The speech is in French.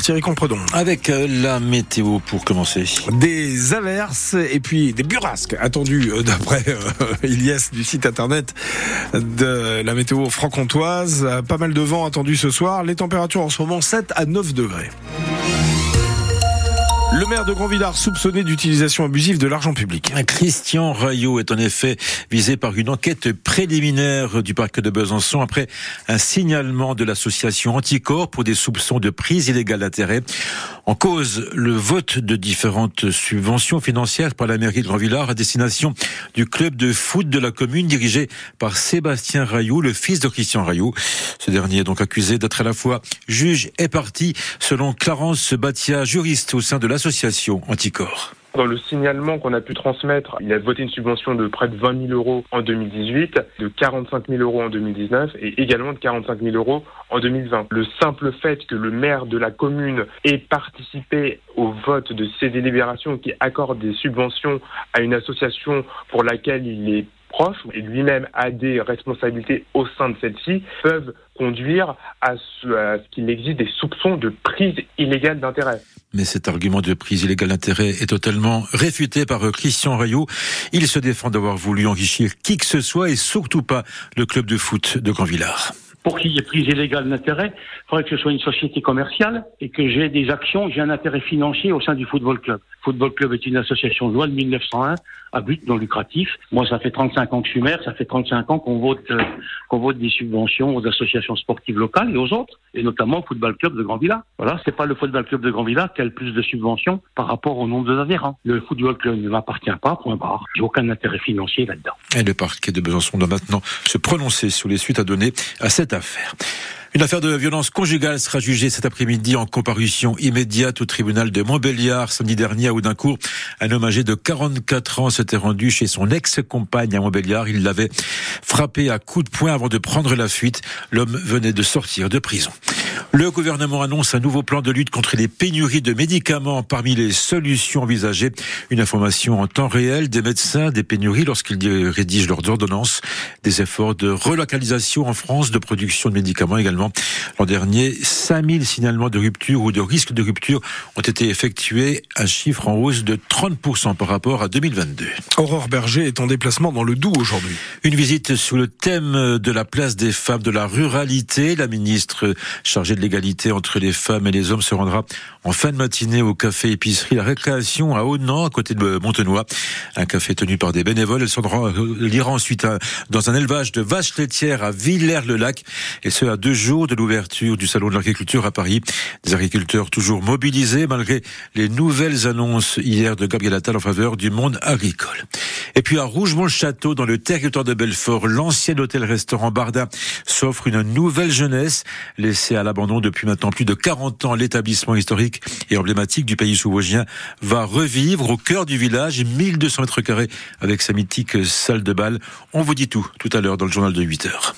Thierry Compredon. Avec euh, la météo pour commencer. Des averses et puis des burrasques attendus euh, d'après euh, Ilias du site internet de la météo franc-comtoise. Pas mal de vent attendu ce soir. Les températures en ce moment 7 à 9 degrés. Le maire de Grandvillard soupçonné d'utilisation abusive de l'argent public. Christian Rayot est en effet visé par une enquête préliminaire du parc de Besançon après un signalement de l'association Anticorps pour des soupçons de prise illégale d'intérêt. En cause, le vote de différentes subventions financières par la mairie de Grandvillard à destination du club de foot de la commune dirigé par Sébastien Rayot, le fils de Christian Rayot. Ce dernier est donc accusé d'être à la fois juge et parti selon Clarence Batia, juriste au sein de l'association Anticorps. Dans le signalement qu'on a pu transmettre, il a voté une subvention de près de 20 000 euros en 2018, de 45 000 euros en 2019 et également de 45 000 euros en 2020. Le simple fait que le maire de la commune ait participé au vote de ces délibérations qui accordent des subventions à une association pour laquelle il est proche et lui-même a des responsabilités au sein de celle-ci peuvent conduire à ce, qu'il existe des soupçons de prise illégale d'intérêt. Mais cet argument de prise illégale d'intérêt est totalement réfuté par Christian Rayot. Il se défend d'avoir voulu enrichir qui que ce soit et surtout pas le club de foot de Grandvillard pour qu'il y ait prise illégale d'intérêt, il faudrait que ce soit une société commerciale et que j'ai des actions, j'ai un intérêt financier au sein du football club. Football club est une association de loi de 1901 à but non lucratif. Moi, ça fait 35 ans que je suis maire, ça fait 35 ans qu'on vote, euh, qu'on vote des subventions aux associations sportives locales et aux autres, et notamment au football club de Grand Villa. Voilà, c'est pas le football club de Grand Villa qui a le plus de subventions par rapport au nombre d'adhérents. Le football club ne m'appartient pas, point barre. J'ai aucun intérêt financier là-dedans. Et le parquet de Besançon doit maintenant se prononcer sur les suites à donner à cette affaire. Une affaire de violence conjugale sera jugée cet après-midi en comparution immédiate au tribunal de Montbéliard samedi dernier à Audincourt. Un homme âgé de 44 ans s'était rendu chez son ex-compagne à Montbéliard. Il l'avait frappé à coups de poing avant de prendre la fuite. L'homme venait de sortir de prison. Le gouvernement annonce un nouveau plan de lutte contre les pénuries de médicaments parmi les solutions envisagées. Une information en temps réel des médecins des pénuries lorsqu'ils rédigent leurs ordonnances. Des efforts de relocalisation en France de production de médicaments également. L'an dernier, 5000 signalements de rupture ou de risque de rupture ont été effectués, un chiffre en hausse de 30% par rapport à 2022. Aurore Berger est en déplacement dans le Doubs aujourd'hui. Une visite sous le thème de la place des femmes de la ruralité. La ministre chargée de l'égalité entre les femmes et les hommes se rendra en fin de matinée au café épicerie La Récréation à Aunan, à côté de Montenoy. Un café tenu par des bénévoles. Elle s'en ira ensuite dans un élevage de vaches laitières à Villers-le-Lac. Et ce, à deux jours de l'ouverture du Salon de l'agriculture à Paris. Des agriculteurs toujours mobilisés malgré les nouvelles annonces hier de Gabriel Attal en faveur du monde agricole. Et puis à Rougemont-le-Château, dans le territoire de Belfort, l'ancien hôtel-restaurant Barda s'offre une nouvelle jeunesse. Laissé à l'abandon depuis maintenant plus de 40 ans, l'établissement historique et emblématique du pays sous-vosgien va revivre au cœur du village, 1200 mètres carrés avec sa mythique salle de bal. On vous dit tout tout à l'heure dans le journal de 8 heures.